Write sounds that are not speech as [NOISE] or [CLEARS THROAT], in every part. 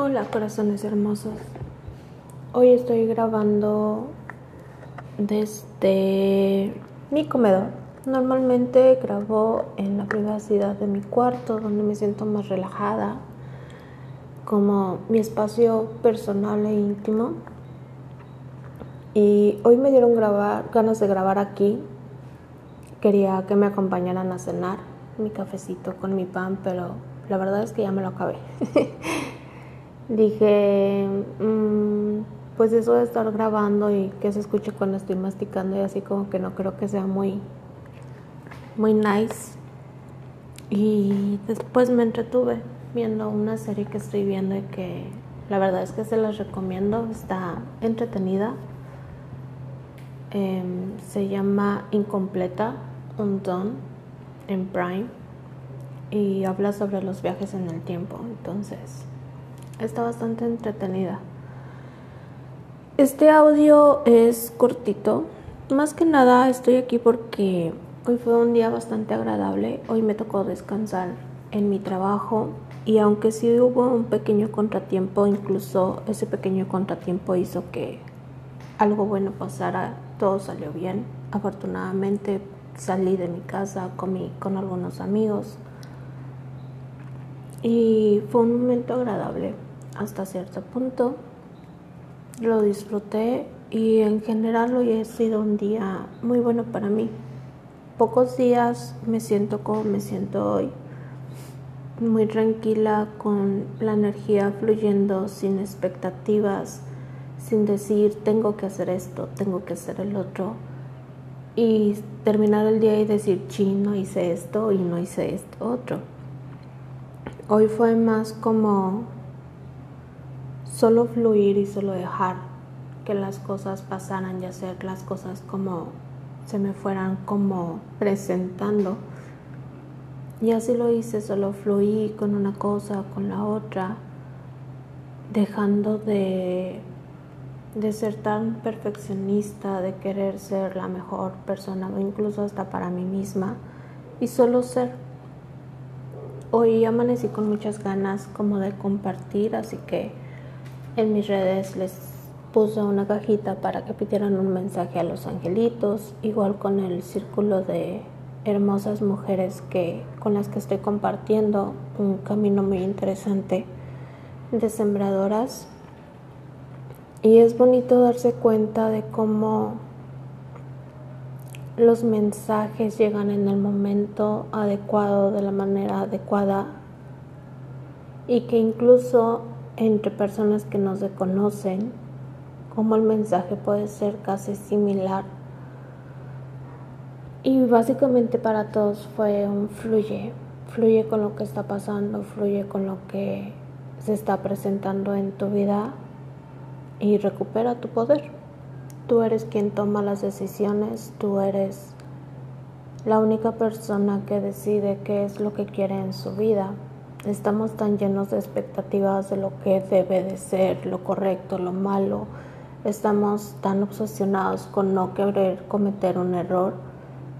Hola corazones hermosos. Hoy estoy grabando desde mi comedor. Normalmente grabo en la privacidad de mi cuarto donde me siento más relajada, como mi espacio personal e íntimo. Y hoy me dieron grabar, ganas de grabar aquí. Quería que me acompañaran a cenar mi cafecito con mi pan, pero la verdad es que ya me lo acabé. [LAUGHS] Dije, mmm, pues eso de estar grabando y que se escuche cuando estoy masticando y así como que no creo que sea muy, muy nice. Y después me entretuve viendo una serie que estoy viendo y que la verdad es que se las recomiendo, está entretenida. Eh, se llama Incompleta, un don en Prime y habla sobre los viajes en el tiempo. Entonces, está bastante entretenida. Este audio es cortito. Más que nada estoy aquí porque hoy fue un día bastante agradable. Hoy me tocó descansar en mi trabajo y aunque sí hubo un pequeño contratiempo, incluso ese pequeño contratiempo hizo que algo bueno pasara, todo salió bien. Afortunadamente salí de mi casa, comí con algunos amigos y fue un momento agradable hasta cierto punto. Lo disfruté y en general hoy ha sido un día muy bueno para mí. Pocos días me siento como me siento hoy, muy tranquila con la energía fluyendo sin expectativas, sin decir tengo que hacer esto, tengo que hacer el otro y terminar el día y decir, sí, no hice esto y no hice esto otro. Hoy fue más como solo fluir y solo dejar que las cosas pasaran y hacer las cosas como se me fueran como presentando. Y así lo hice, solo fluí con una cosa, con la otra, dejando de de ser tan perfeccionista, de querer ser la mejor persona, incluso hasta para mí misma, y solo ser. Hoy amanecí con muchas ganas como de compartir, así que en mis redes les puse una cajita para que pidieran un mensaje a los angelitos, igual con el círculo de hermosas mujeres que con las que estoy compartiendo un camino muy interesante de sembradoras. Y es bonito darse cuenta de cómo los mensajes llegan en el momento adecuado, de la manera adecuada, y que incluso entre personas que no se conocen, como el mensaje puede ser casi similar. Y básicamente para todos fue un fluye, fluye con lo que está pasando, fluye con lo que se está presentando en tu vida y recupera tu poder. Tú eres quien toma las decisiones, tú eres la única persona que decide qué es lo que quiere en su vida. Estamos tan llenos de expectativas de lo que debe de ser, lo correcto, lo malo. Estamos tan obsesionados con no querer cometer un error.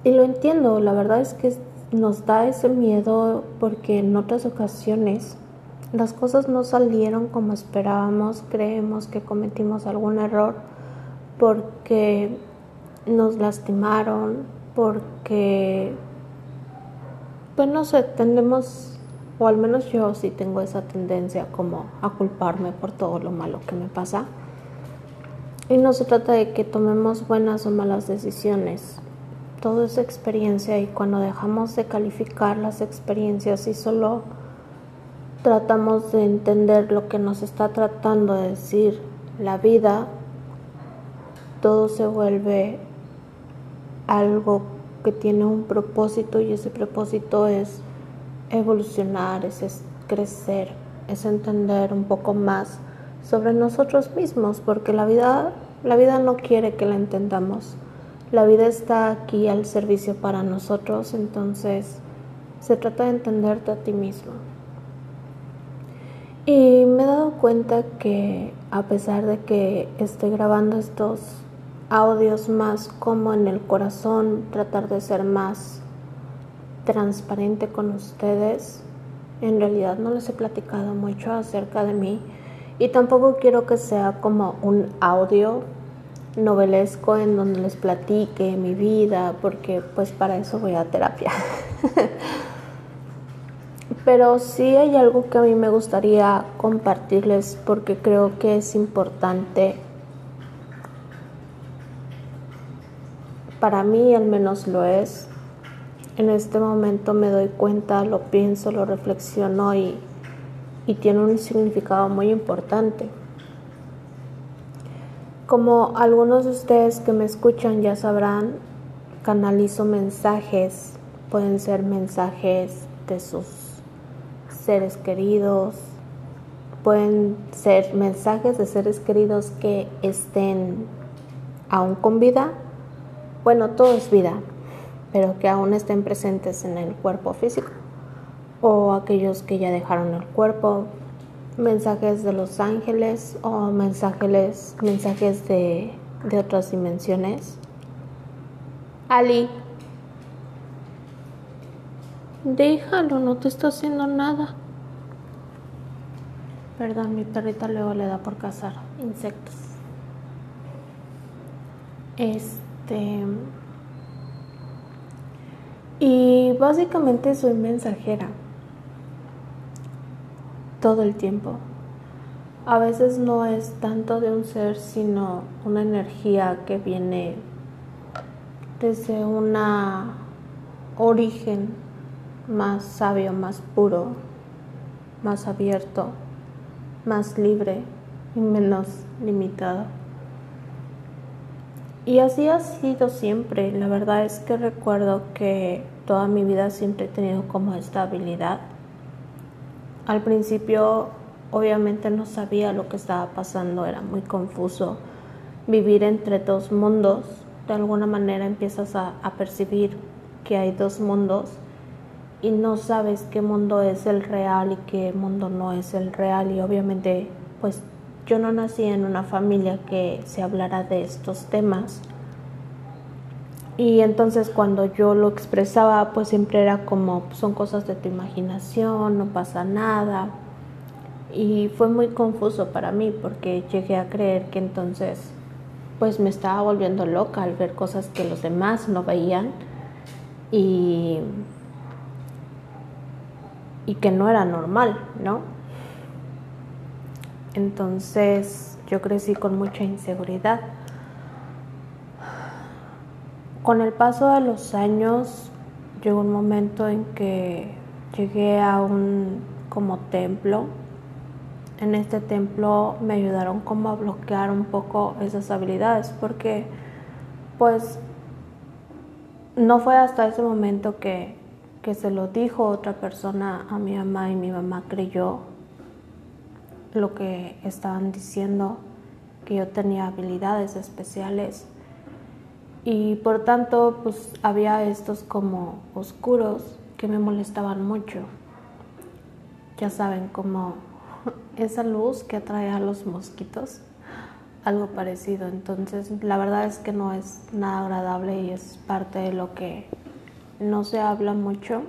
Y lo entiendo, la verdad es que nos da ese miedo porque en otras ocasiones las cosas no salieron como esperábamos, creemos que cometimos algún error porque nos lastimaron, porque, pues no sé, tendemos, o al menos yo sí tengo esa tendencia como a culparme por todo lo malo que me pasa. Y no se trata de que tomemos buenas o malas decisiones. Todo es experiencia y cuando dejamos de calificar las experiencias y solo tratamos de entender lo que nos está tratando de decir la vida, todo se vuelve algo que tiene un propósito y ese propósito es evolucionar, es, crecer, es entender un poco más sobre nosotros mismos, porque la vida, la vida no quiere que la entendamos. La vida está aquí al servicio para nosotros, entonces se trata de entenderte a ti mismo. Y me he dado cuenta que a pesar de que estoy grabando estos audios más como en el corazón, tratar de ser más transparente con ustedes, en realidad no les he platicado mucho acerca de mí Y tampoco quiero que sea como un audio novelesco en donde les platique mi vida, porque pues para eso voy a terapia. [LAUGHS] Pero sí hay algo que a mí me gustaría compartirles porque creo que es importante. Para mí al menos lo es. En este momento me doy cuenta, lo pienso, lo reflexiono y, y tiene un significado muy importante. Como algunos de ustedes que me escuchan ya sabrán, canalizo mensajes, pueden ser mensajes de sus seres queridos, pueden ser mensajes de seres queridos que estén aún con vida. Bueno, todo es vida, pero que aún estén presentes en el cuerpo físico o aquellos que ya dejaron el cuerpo, mensajes de los ángeles o mensajes, mensajes de, de otras dimensiones. Ali, déjalo, no te está haciendo nada. Perdón, mi perrita luego le da por cazar insectos. Este. Y básicamente soy mensajera todo el tiempo. A veces no es tanto de un ser, sino una energía que viene desde un origen más sabio, más puro, más abierto, más libre y menos limitado. Y así ha sido siempre. La verdad es que recuerdo que toda mi vida siempre he tenido como esta habilidad al principio obviamente no sabía lo que estaba pasando, era muy confuso. Vivir entre dos mundos, de alguna manera empiezas a, percibir que hay dos mundos y no sabes qué mundo es el real y qué mundo no es el real y obviamente pues yo no nací en una familia que se hablara de estos temas y entonces cuando yo lo expresaba, pues siempre era como, son cosas de tu imaginación, no pasa nada. Y fue muy confuso para mí porque llegué a creer que entonces pues me estaba volviendo loca al ver cosas que los demás no veían y, y que no era normal, ¿no? Entonces yo crecí con mucha inseguridad con el paso de los años llegó un momento en que llegué a un como templo. En este templo me ayudaron como a bloquear un poco esas habilidades porque pues no fue hasta ese momento que, que se lo dijo otra persona a mi mamá y mi mamá creyó lo que estaban diciendo, que yo tenía habilidades especiales y por tanto pues había estos como oscuros que me molestaban mucho. Ya saben, como [LAUGHS] esa luz que atrae a los mosquitos, algo parecido. Entonces la verdad es que no es nada agradable y es parte de lo que no se habla mucho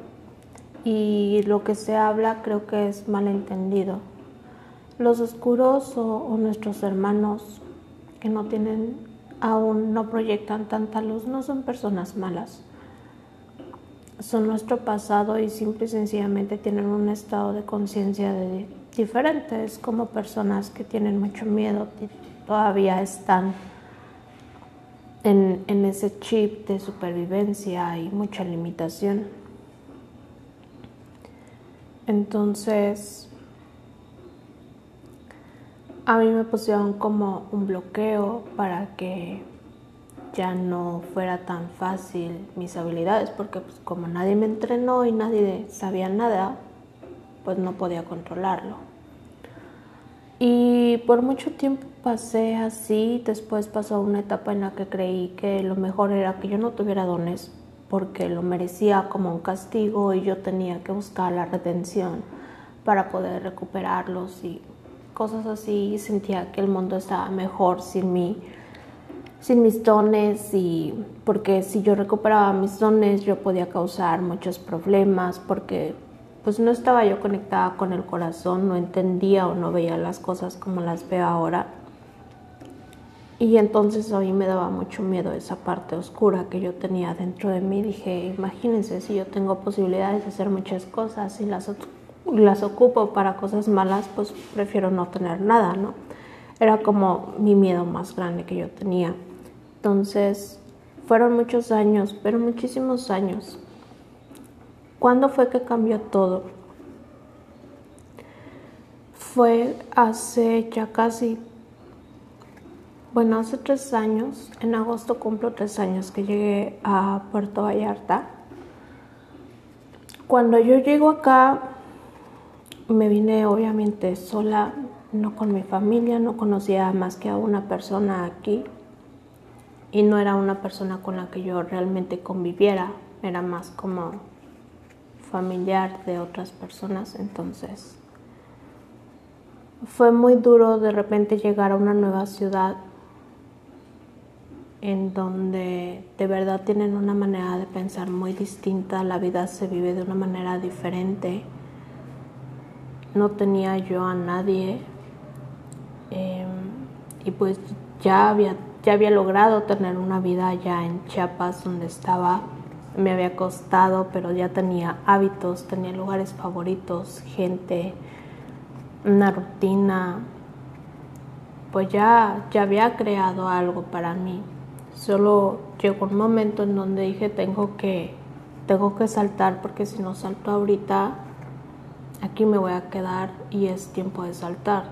y lo que se habla creo que es malentendido. Los oscuros o, nuestros hermanos que no tienen aún no proyectan tanta luz, no son personas malas. Son nuestro pasado y simple y sencillamente tienen un estado de conciencia diferente. Es como personas que tienen mucho miedo, todavía están en, en ese chip de supervivencia y mucha limitación. Entonces, a mí me pusieron como un bloqueo para que ya no fuera tan fácil mis habilidades, porque pues como nadie me entrenó y nadie sabía nada, pues no podía controlarlo. Y por mucho tiempo pasé así, después pasó una etapa en la que creí que lo mejor era que yo no tuviera dones, porque lo merecía como un castigo y yo tenía que buscar la retención para poder recuperarlos y cosas así, sentía que el mundo estaba mejor sin mí, sin mis dones y porque si yo recuperaba mis dones yo podía causar muchos problemas porque pues no estaba yo conectada con el corazón, no entendía o no veía las cosas como las veo ahora. Y entonces a mí me daba mucho miedo esa parte oscura que yo tenía dentro de mí. Dije, imagínense si yo tengo posibilidades de hacer muchas cosas y las, las ocupo para cosas malas, pues prefiero no tener nada, ¿no? Era como mi miedo más grande que yo tenía. Entonces, fueron muchos años, pero muchísimos años. ¿Cuándo fue que cambió todo? Fue hace ya casi bueno, hace tres años, en agosto cumplo tres años que llegué a Puerto Vallarta. Cuando yo llego acá, me vine obviamente sola, no con mi familia, no conocía más que a una persona aquí y no era una persona con la que yo realmente conviviera, era más como familiar de otras personas, entonces fue muy duro de repente llegar a una nueva ciudad en donde de verdad tienen una manera de pensar muy distinta, la vida se vive de una manera diferente. No tenía yo a nadie em, y pues ya había, ya había logrado tener una vida ya en Chiapas donde estaba, me había costado, pero ya tenía hábitos, tenía lugares favoritos, gente, una rutina, pues ya, ya había creado algo para mí. Solo llegó un momento en donde dije tengo que, tengo que saltar porque si no salto ahorita, aquí me voy a quedar y es tiempo de saltar.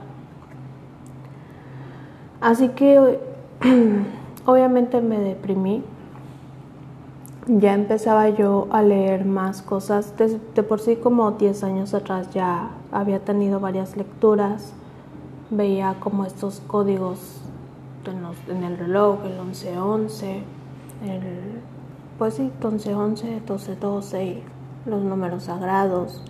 Así que [CLEARS THROAT] obviamente me deprimí. Ya empezaba yo a leer más cosas. De, por sí como 10 años atrás ya había tenido varias lecturas. Veía como estos códigos en, el reloj, el 1111, el, pues sí, 1111, 1212 y los números sagrados.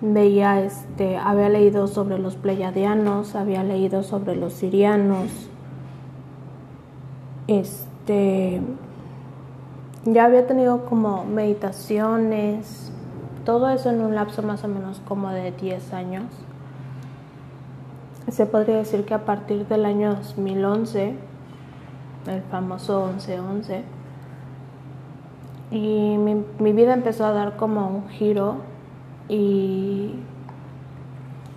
Veía, este, había leído sobre los pleyadianos, había leído sobre los sirianos. Este, ya había tenido como meditaciones, todo eso en un lapso más o menos como de 10 años se podría decir que a partir del año 2011, el famoso 11-11, y mi, mi, vida empezó a dar como un giro y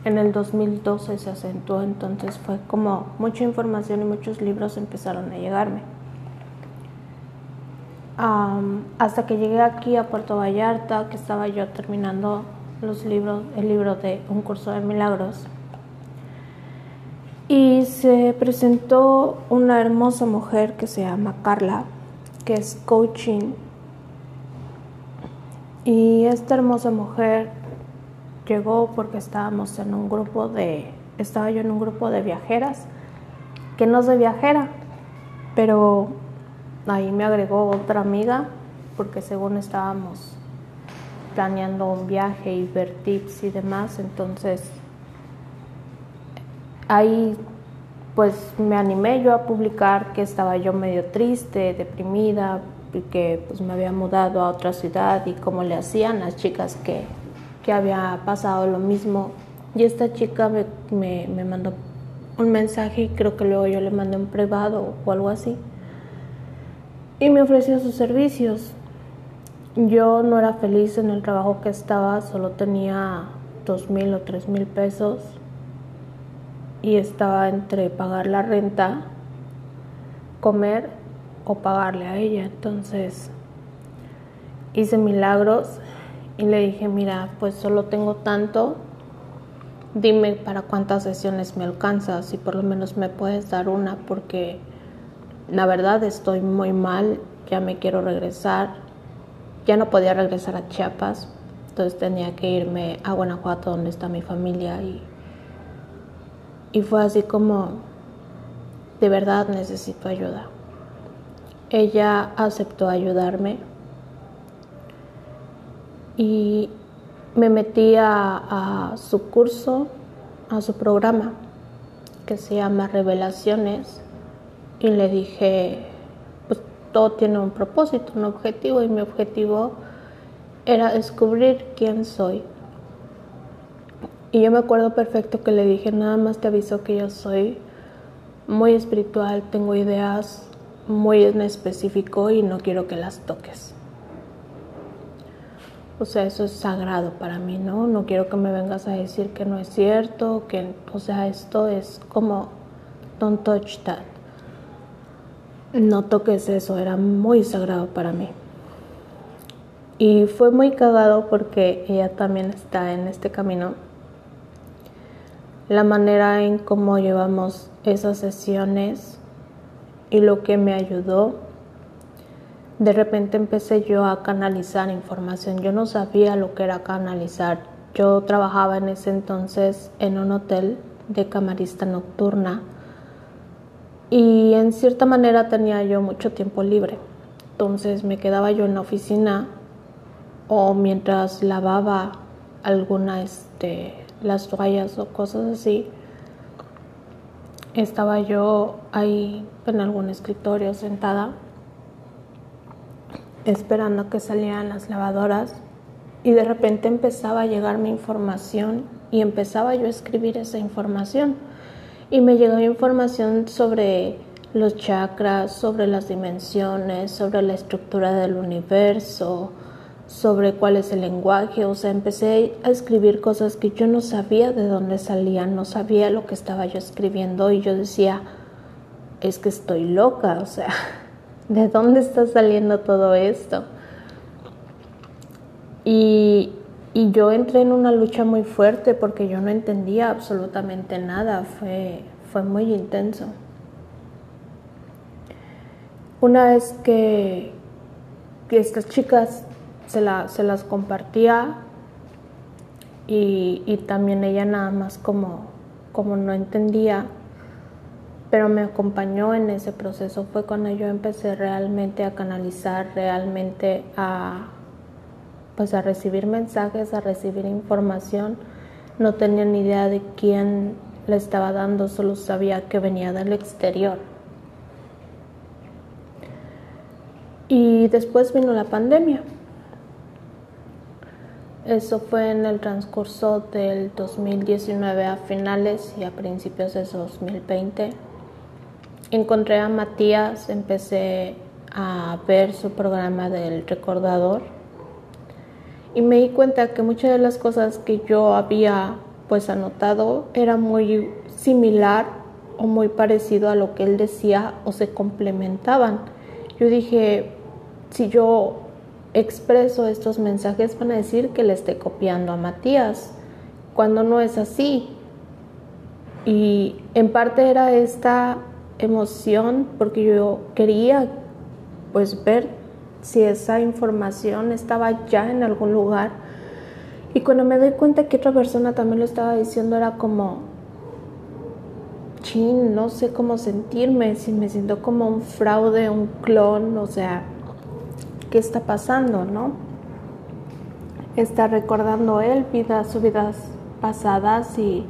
en el 2012 se acentuó, entonces fue como mucha información y muchos libros empezaron a llegarme. hasta que llegué aquí a Puerto Vallarta, que estaba yo terminando los libros, el libro de Un curso de milagros y se presentó una hermosa mujer que se llama Carla, que es coaching. Y esta hermosa mujer llegó porque estábamos en un grupo de, estaba yo en un grupo de viajeras, que no soy viajera, pero ahí me agregó otra amiga, porque según estábamos planeando un viaje y ver tips y demás, entonces ahí pues me animé yo a publicar que estaba yo medio triste, deprimida, y que pues me había mudado a otra ciudad y cómo le hacían las chicas que, había pasado lo mismo. Y esta chica me, me, me mandó un mensaje y creo que luego yo le mandé un privado o algo así. Y me ofreció sus servicios. Yo no era feliz en el trabajo que estaba, solo tenía dos mil o tres mil pesos y estaba entre pagar la renta, comer o pagarle a ella. Entonces hice milagros y le dije, mira, pues solo tengo tanto, dime para cuántas sesiones me alcanzas si por lo menos me puedes dar una porque la verdad estoy muy mal, ya me quiero regresar, ya no podía regresar a Chiapas, entonces tenía que irme a Guanajuato donde está mi familia y y fue así como, de verdad necesito ayuda. Ella aceptó ayudarme y me metí a, su curso, a su programa que se llama Revelaciones y le dije, pues todo tiene un propósito, un objetivo y mi objetivo era descubrir quién soy. Y yo me acuerdo perfecto que le dije, nada más te aviso que yo soy muy espiritual, tengo ideas muy en específico y no quiero que las toques. O sea, eso es sagrado para mí, ¿no? No quiero que me vengas a decir que no es cierto, que, o sea, esto es como, don't touch that. No toques eso, era muy sagrado para mí. Y fue muy cagado porque ella también está en este camino. La manera en cómo llevamos esas sesiones y lo que me ayudó de repente empecé yo a canalizar información. Yo no sabía lo que era canalizar. Yo trabajaba en ese entonces en un hotel de camarista nocturna y en cierta manera tenía yo mucho tiempo libre. Entonces me quedaba yo en la oficina o mientras lavaba alguna este las toallas o cosas así estaba yo ahí en algún escritorio sentada esperando que salieran las lavadoras y de repente empezaba a llegar mi información y empezaba yo a escribir esa información. Y me llegó información sobre los chakras, sobre las dimensiones, sobre la estructura del universo, sobre cuál es el lenguaje, o sea, empecé a escribir cosas que yo no sabía de dónde salían, no sabía lo que estaba yo escribiendo y yo decía, es que estoy loca, o sea, [LAUGHS] ¿de dónde está saliendo todo esto? Y, yo entré en una lucha muy fuerte porque yo no entendía absolutamente nada, fue, fue muy intenso. Una vez que, estas chicas se, se las compartía y, y, también ella nada más como, como no entendía, pero me acompañó en ese proceso. Fue cuando yo empecé realmente a canalizar, realmente a, pues a recibir mensajes, a recibir información. No tenía ni idea de quién le estaba dando, solo sabía que venía del exterior. Y después vino la pandemia. Eso fue en el transcurso del 2019 a finales y a principios de 2020 encontré a Matías, empecé a ver su programa del recordador y me di cuenta que muchas de las cosas que yo había pues anotado era muy similar o muy parecido a lo que él decía o se complementaban. Yo dije, si yo expreso estos mensajes van a decir que le esté copiando a Matías, cuando no es así. Y en parte era esta emoción porque yo quería pues ver si esa información estaba ya en algún lugar y cuando me doy cuenta que otra persona también lo estaba diciendo era como chin, no sé cómo sentirme, si me siento como un fraude, un clon, o sea, ¿qué está pasando, no? Está recordando él vidas, sus vidas pasadas y,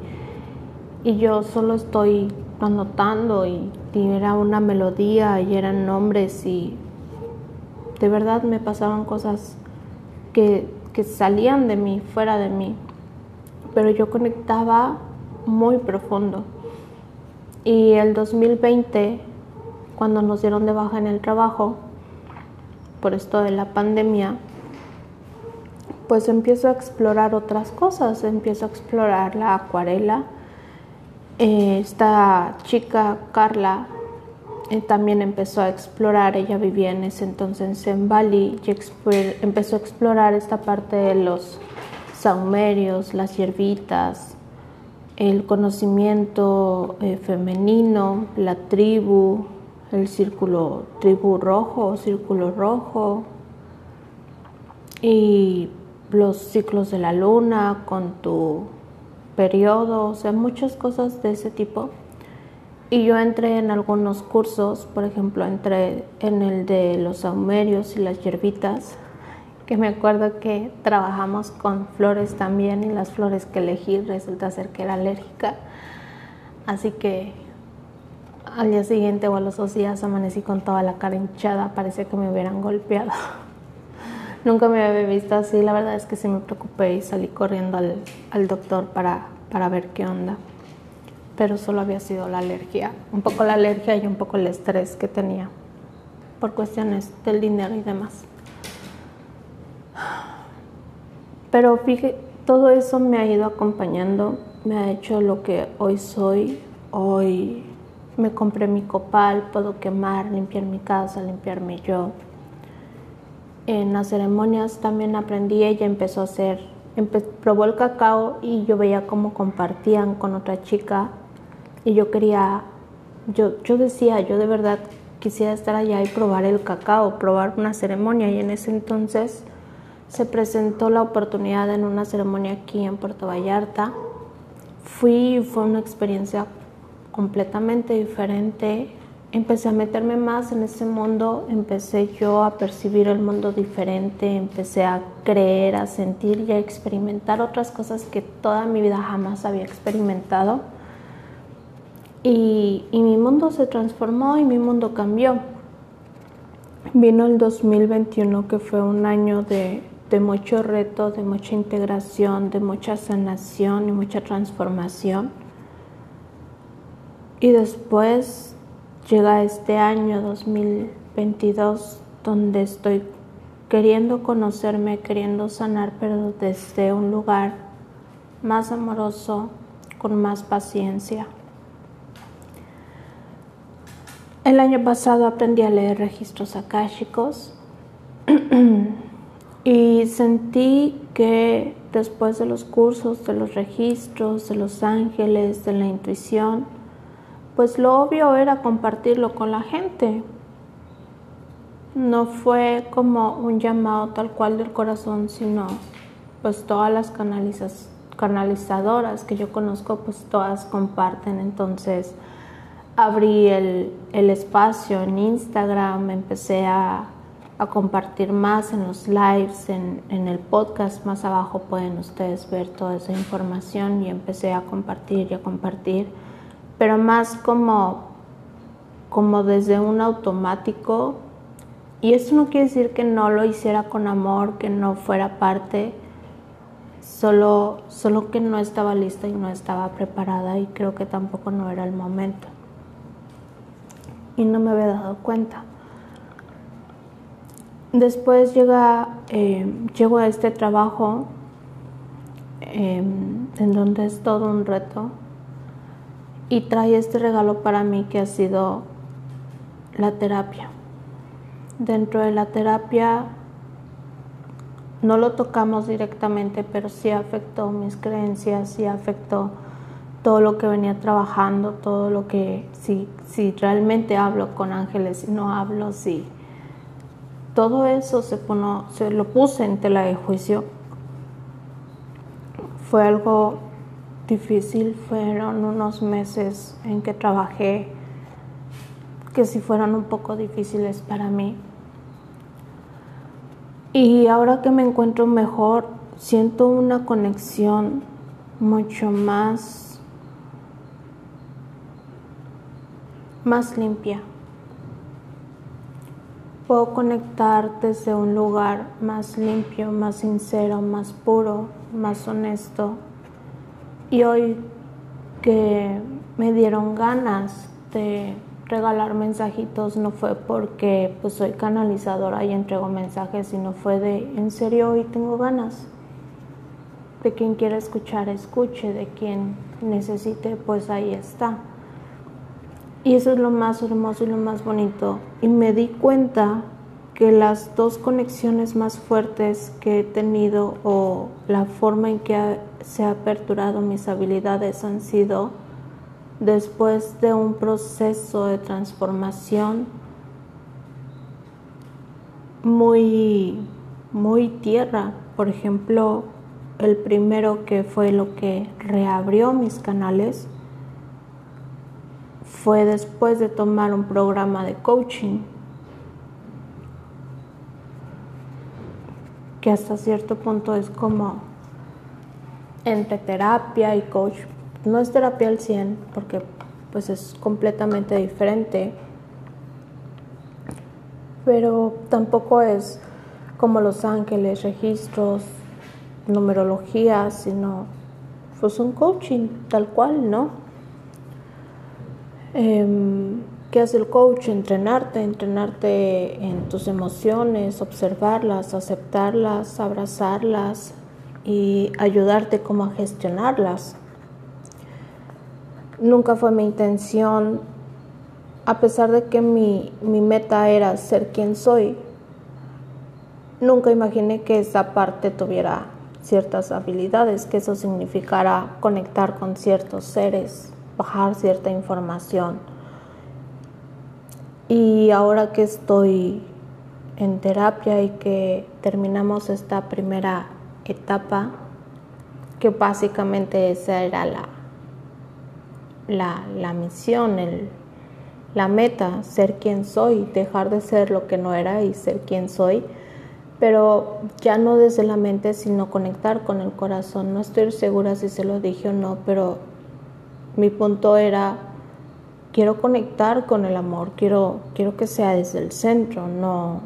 y yo solo estoy anotando y, era una melodía y eran nombres y de verdad me pasaban cosas que, que salían de mí, fuera de mí, pero yo conectaba muy profundo. Y el 2020, cuando nos dieron de baja en el trabajo, por esto de la pandemia, pues empiezo a explorar otras cosas, empiezo a explorar la acuarela, eh, esta chica, Carla, eh, también empezó a explorar, ella vivía en ese entonces en Bali y empezó a explorar esta parte de los saumerios, las hierbitas, el conocimiento eh, femenino, la tribu, el círculo tribu rojo, círculo rojo y los ciclos de la luna con tu periodos, o sea, muchas cosas de ese tipo. Y yo entré en algunos cursos, por ejemplo, entré en el de los saumerios y las hierbitas, que me acuerdo que trabajamos con flores también y las flores que elegí resulta ser que era alérgica. Así que al día siguiente o a los dos días amanecí con toda la cara hinchada, parecía que me hubieran golpeado. [LAUGHS] nunca me había visto así. La verdad es que sí me preocupé y salí corriendo al, al doctor para, para ver qué onda. Pero solo había sido la alergia, un poco la alergia y un poco el estrés que tenía por cuestiones del dinero y demás. Pero fíjate, todo eso me ha ido acompañando, me ha hecho lo que hoy soy. Hoy me compré mi copal, puedo quemar, limpiar mi casa, limpiarme yo. En las ceremonias también aprendí, ella empezó a hacer, probó el cacao y yo veía cómo compartían con otra chica y yo quería, yo, yo decía, yo de verdad quisiera estar allá y probar el cacao, probar una ceremonia y en ese entonces se presentó la oportunidad en una ceremonia aquí en Puerto Vallarta. Fui y fue una experiencia completamente diferente. Empecé a meterme más en ese mundo, empecé yo a percibir el mundo diferente, empecé a creer, a sentir y a experimentar otras cosas que toda mi vida jamás había experimentado. Y, y mi mundo se transformó y mi mundo cambió. Vino el 2021 que fue un año de, de mucho reto, de mucha integración, de mucha sanación y mucha transformación. Y después llega este año 2022 donde estoy queriendo conocerme, queriendo sanar, pero desde un lugar más amoroso, con más paciencia. El año pasado aprendí a leer registros akáshicos [CLEARS THROAT] Y sentí que después de los cursos, de los registros, de los ángeles, de la intuición, pues lo obvio era compartirlo con la gente. No fue como un llamado tal cual del corazón, sino pues todas las canalizadoras que yo conozco, pues todas comparten. Entonces abrí el, el espacio en Instagram, empecé a a compartir más en los lives, en, el podcast. Más abajo pueden ustedes ver toda esa información y empecé a compartir y a compartir, pero más como, como desde un automático. Y eso no quiere decir que no lo hiciera con amor, que no fuera parte, solo, solo que no estaba lista y no estaba preparada y creo que tampoco no era el momento. Y no me había dado cuenta. Después llega, eh, llego a este trabajo em, en donde es todo un reto y trae este regalo para mí que ha sido la terapia. Dentro de la terapia no lo tocamos directamente, pero sí afectó mis creencias, sí afectó todo lo que venía trabajando, todo lo que, si, si realmente hablo con ángeles, si no hablo, sí todo eso se, se lo puse en tela de juicio. Fue algo difícil, fueron unos meses en que trabajé que sí fueron un poco difíciles para mí. Y ahora que me encuentro mejor, siento una conexión mucho más más limpia puedo conectar desde un lugar más limpio, más sincero, más puro, más honesto. Y hoy que me dieron ganas de regalar mensajitos no fue porque pues soy canalizadora y entrego mensajes, sino fue de en serio hoy tengo ganas. De quien quiera escuchar, escuche, de quien necesite, pues ahí está. Y eso es lo más hermoso y lo más bonito. Y me di cuenta que las dos conexiones más fuertes que he tenido o la forma en que se ha aperturado mis habilidades han sido después de un proceso de transformación muy muy tierra. Por ejemplo, el primero que fue lo que reabrió mis canales fue después de tomar un programa de coaching que hasta cierto punto es como entre terapia y coach. No es terapia al 100 porque pues es completamente diferente, pero tampoco es como los ángeles, registros, numerología, sino pues un coaching tal cual, ¿no? Eh, ¿Qué hace el coach? Entrenarte, entrenarte en tus emociones, observarlas, aceptarlas, abrazarlas y ayudarte como a gestionarlas. Nunca fue mi intención, a pesar de que mi, mi meta era ser quien soy, nunca imaginé que esa parte tuviera ciertas habilidades, que eso significara conectar con ciertos seres, bajar cierta información. Y ahora que estoy en terapia y que terminamos esta primera etapa, que básicamente esa era la, la, la misión, el, la meta, ser quien soy, dejar de ser lo que no era y ser quien soy, pero ya no desde la mente, sino conectar con el corazón. No estoy segura si se lo dije o no, pero mi punto era, quiero conectar con el amor, quiero, quiero que sea desde el centro, no,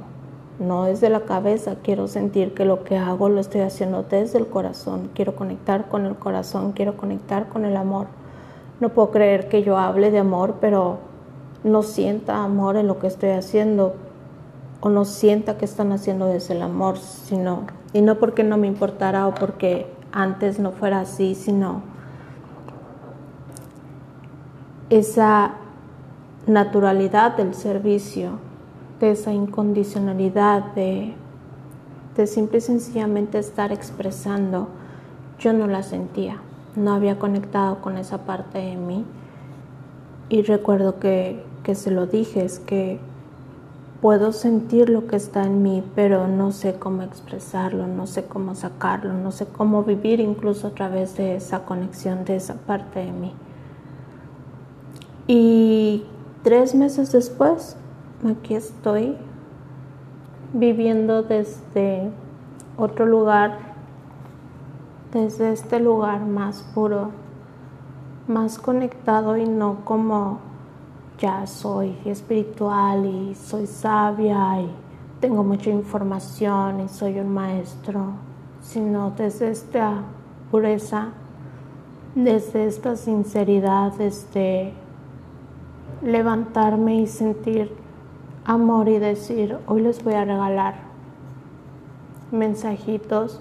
no desde la cabeza, quiero sentir que lo que hago lo estoy haciendo desde el corazón, quiero conectar con el corazón, quiero conectar con el amor. No puedo creer que yo hable de amor, pero no sienta amor en lo que estoy haciendo o no sienta que están haciendo desde el amor, sino, y no porque no me importara o porque antes no fuera así, sino esa naturalidad del servicio, de esa incondicionalidad, de, de simple y sencillamente estar expresando, yo no la sentía, no había conectado con esa parte de mí. Y recuerdo que, que se lo dije, es que puedo sentir lo que está en mí, pero no sé cómo expresarlo, no sé cómo sacarlo, no sé cómo vivir incluso a través de esa conexión, de esa parte de mí. Y tres meses después, aquí estoy viviendo desde otro lugar, desde este lugar más puro, más conectado y no como ya soy espiritual y soy sabia y tengo mucha información y soy un maestro, sino desde esta pureza, desde esta sinceridad, desde levantarme y sentir amor y decir, hoy les voy a regalar mensajitos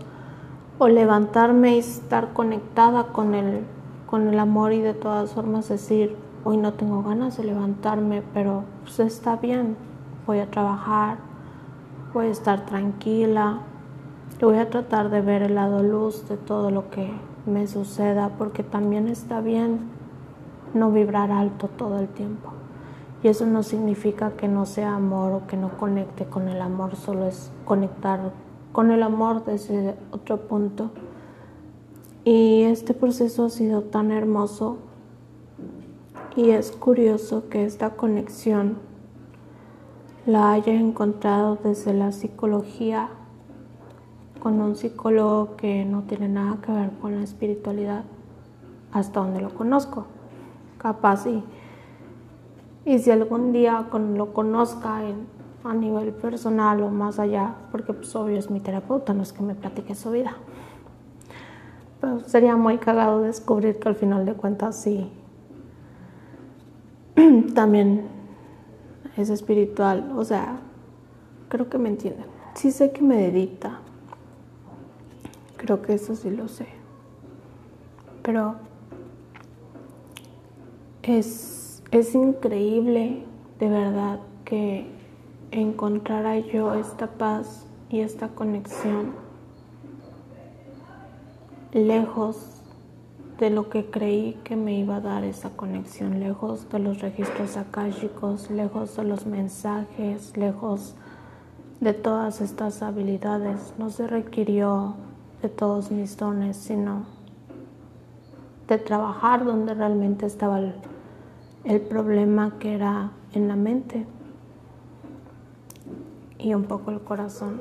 o levantarme y estar conectada con el, con el amor y de todas formas decir, hoy no tengo ganas de levantarme, pero pues está bien, voy a trabajar, voy a estar tranquila, voy a tratar de ver el lado luz de todo lo que me suceda, porque también está bien no vibrar alto todo el tiempo. Y eso no significa que no sea amor o que no conecte con el amor, solo es conectar con el amor desde otro punto. Y este proceso ha sido tan hermoso y es curioso que esta conexión la haya encontrado desde la psicología con un psicólogo que no tiene nada que ver con la espiritualidad hasta donde lo conozco. Capaz y, y si algún día lo conozca a nivel personal o más allá, porque pues obvio es mi terapeuta, no es que me platique su vida. Pero sería muy cagado descubrir que al final de cuentas sí [CLEARS THROAT] también es espiritual, o sea, creo que me entienden. Sí sé que medita, creo que eso sí lo sé, pero es, es increíble de verdad que encontrara yo esta paz y esta conexión lejos de lo que creí que me iba a dar esa conexión, lejos de los registros akáshicos, lejos de los mensajes, lejos de todas estas habilidades. No se requirió de todos mis dones, sino de trabajar donde realmente estaba el, el problema que era en la mente y un poco el corazón.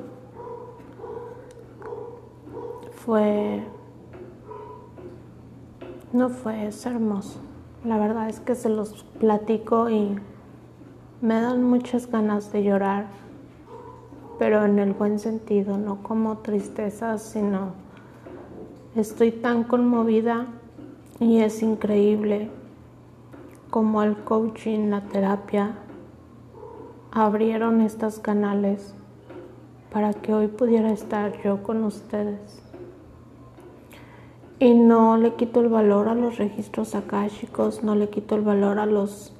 Fue no fue, es hermoso. La verdad es que se los platico y me dan muchas ganas de llorar, pero en el buen sentido, no como tristeza, sino estoy tan conmovida y es increíble como el coaching, la terapia, abrieron estos canales para que hoy pudiera estar yo con ustedes. Y no le quito el valor a los registros akáshicos, no le quito el valor a los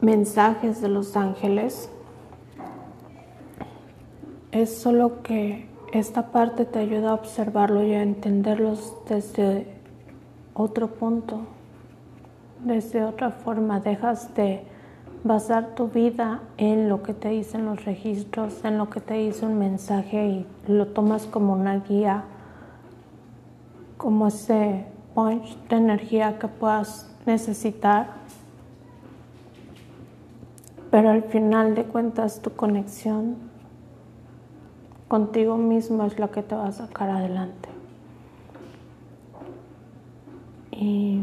mensajes de los ángeles. Es solo que esta parte te ayuda a observarlo y a entenderlos desde otro punto, desde otra forma. Dejas de basar tu vida en lo que te dicen los registros, en lo que te dice un mensaje y lo tomas como una guía, como ese punch de energía que puedas necesitar. Pero al final de cuentas tu conexión contigo mismo es la que te va a sacar adelante. Y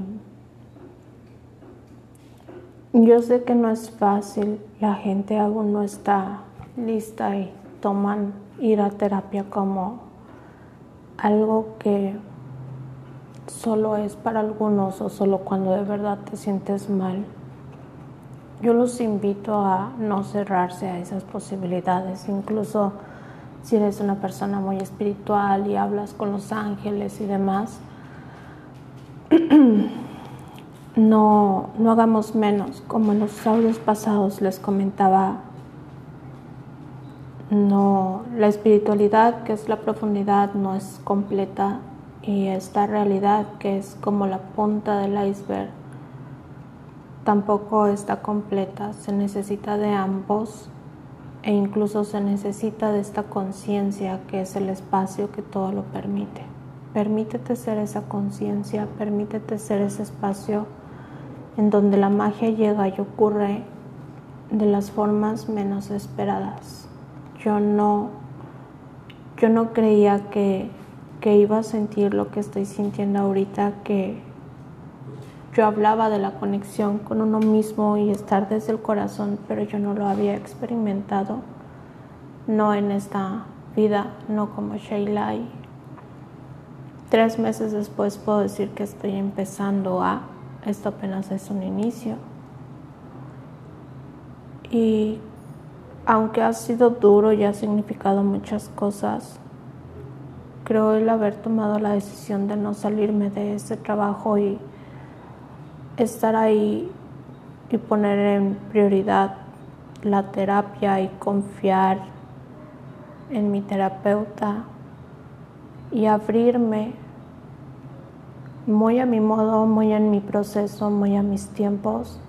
yo sé que no es fácil, la gente aún no está lista y toman ir a terapia como algo que solo es para algunos o solo cuando de verdad te sientes mal. Yo los invito a no cerrarse a esas posibilidades, incluso si eres una persona muy espiritual y hablas con los ángeles y demás [CLEARS THROAT] no, no hagamos menos. Como en los audios pasados les comentaba, no, la espiritualidad, que es la profundidad, no es completa y esta realidad, que es como la punta del iceberg, tampoco está completa. Se necesita de ambos e incluso se necesita de esta conciencia que es el espacio que todo lo permite. Permítete ser esa conciencia, permítete ser ese espacio en donde la magia llega y ocurre de las formas menos esperadas. Yo no, yo no creía que, que iba a sentir lo que estoy sintiendo ahorita, que yo hablaba de la conexión con uno mismo y estar desde el corazón, pero yo no lo había experimentado, no en esta vida, no como Sheila Tres meses después puedo decir que estoy empezando a, esto apenas es un inicio. Y aunque ha sido duro y ha significado muchas cosas, creo el haber tomado la decisión de no salirme de ese trabajo y estar ahí y poner en prioridad la terapia y confiar en mi terapeuta y abrirme muy a mi modo, muy en mi proceso, muy a mis tiempos.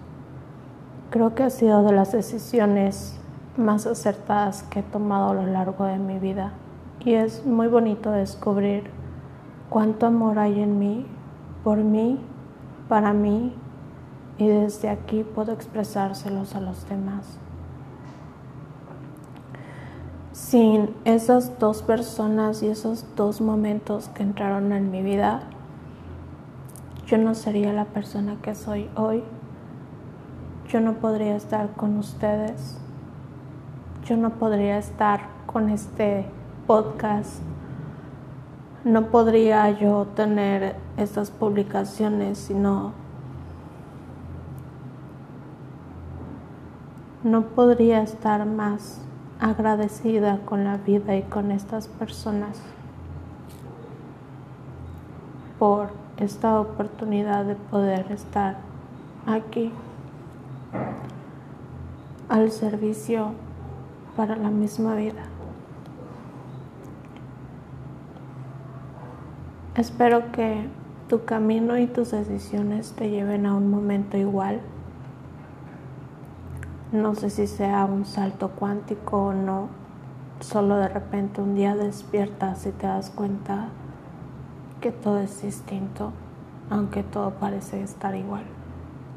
Creo que ha sido de las decisiones más acertadas que he tomado a lo largo de mi vida y es muy bonito descubrir cuánto amor hay en mí, por mí, para mí y desde aquí puedo expresárselos a los demás. Sin esas dos personas y esos dos momentos que entraron en mi vida, yo no sería la persona que soy hoy. Yo no podría estar con ustedes. Yo no podría estar con este podcast. No podría yo tener estas publicaciones si no no podría estar más agradecida con la vida y con estas personas por esta oportunidad de poder estar aquí al servicio para la misma vida. Espero que tu camino y tus decisiones te lleven a un momento igual no sé si sea un salto cuántico o no. Solo de repente un día despiertas y te das cuenta que todo es distinto, aunque todo parece estar igual.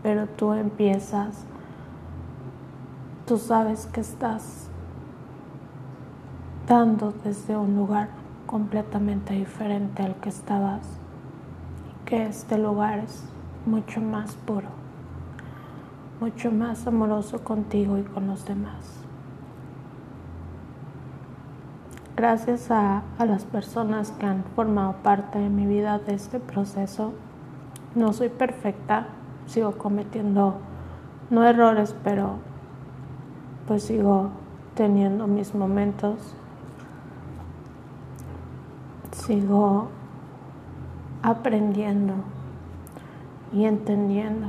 Pero tú empiezas, tú sabes que estás dando desde un lugar completamente diferente al que estabas que este lugar es mucho más puro mucho más amoroso contigo y con los demás. Gracias a, las personas que han formado parte de mi vida de este proceso. No soy perfecta, sigo cometiendo, no errores, pero pues sigo teniendo mis momentos. Sigo aprendiendo y entendiendo.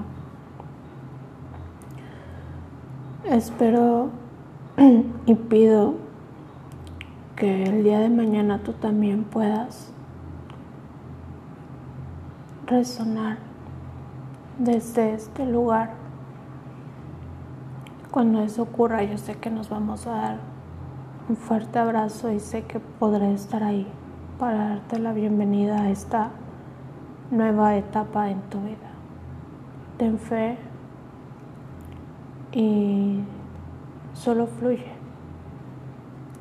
Espero [CLEARS THROAT] y pido que el día de mañana tú también puedas resonar desde este lugar. Cuando eso ocurra, yo sé que nos vamos a dar un fuerte abrazo y sé que podré estar ahí para darte la bienvenida a esta nueva etapa en tu vida. Ten fe y solo fluye.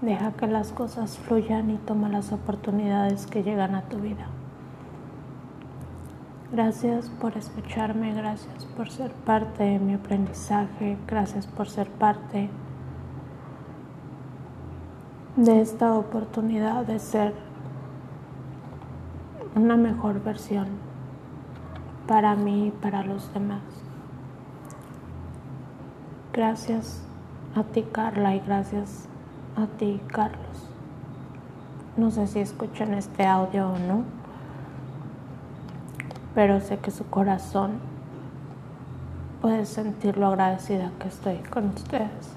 Deja que las cosas fluyan y toma las oportunidades que llegan a tu vida. Gracias por escucharme, gracias por ser parte de mi aprendizaje, gracias por ser parte de esta oportunidad de ser una mejor versión para mí y para los demás. Gracias a ti Carla y gracias a ti Carlos. No sé si escuchan este audio o no, pero sé que su corazón puede sentir lo agradecida que estoy con ustedes.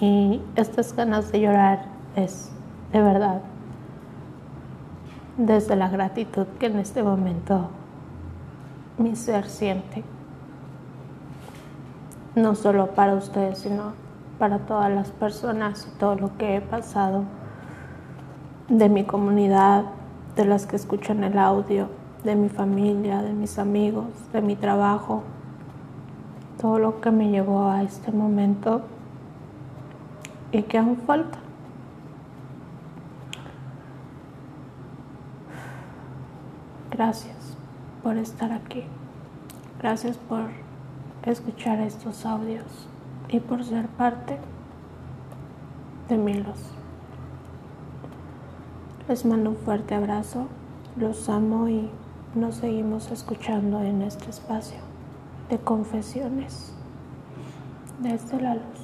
Y estas ganas de llorar es de verdad desde la gratitud que en este momento mi ser siente no solo para ustedes, sino para todas las personas y todo lo que he pasado de mi comunidad, de las que escuchan el audio, de mi familia, de mis amigos, de mi trabajo, todo lo que me llevó a este momento y que aún falta. Gracias por estar aquí. Gracias por escuchar estos audios y por ser parte de Milos. Les mando un fuerte abrazo, los amo y nos seguimos escuchando en este espacio de confesiones desde la luz.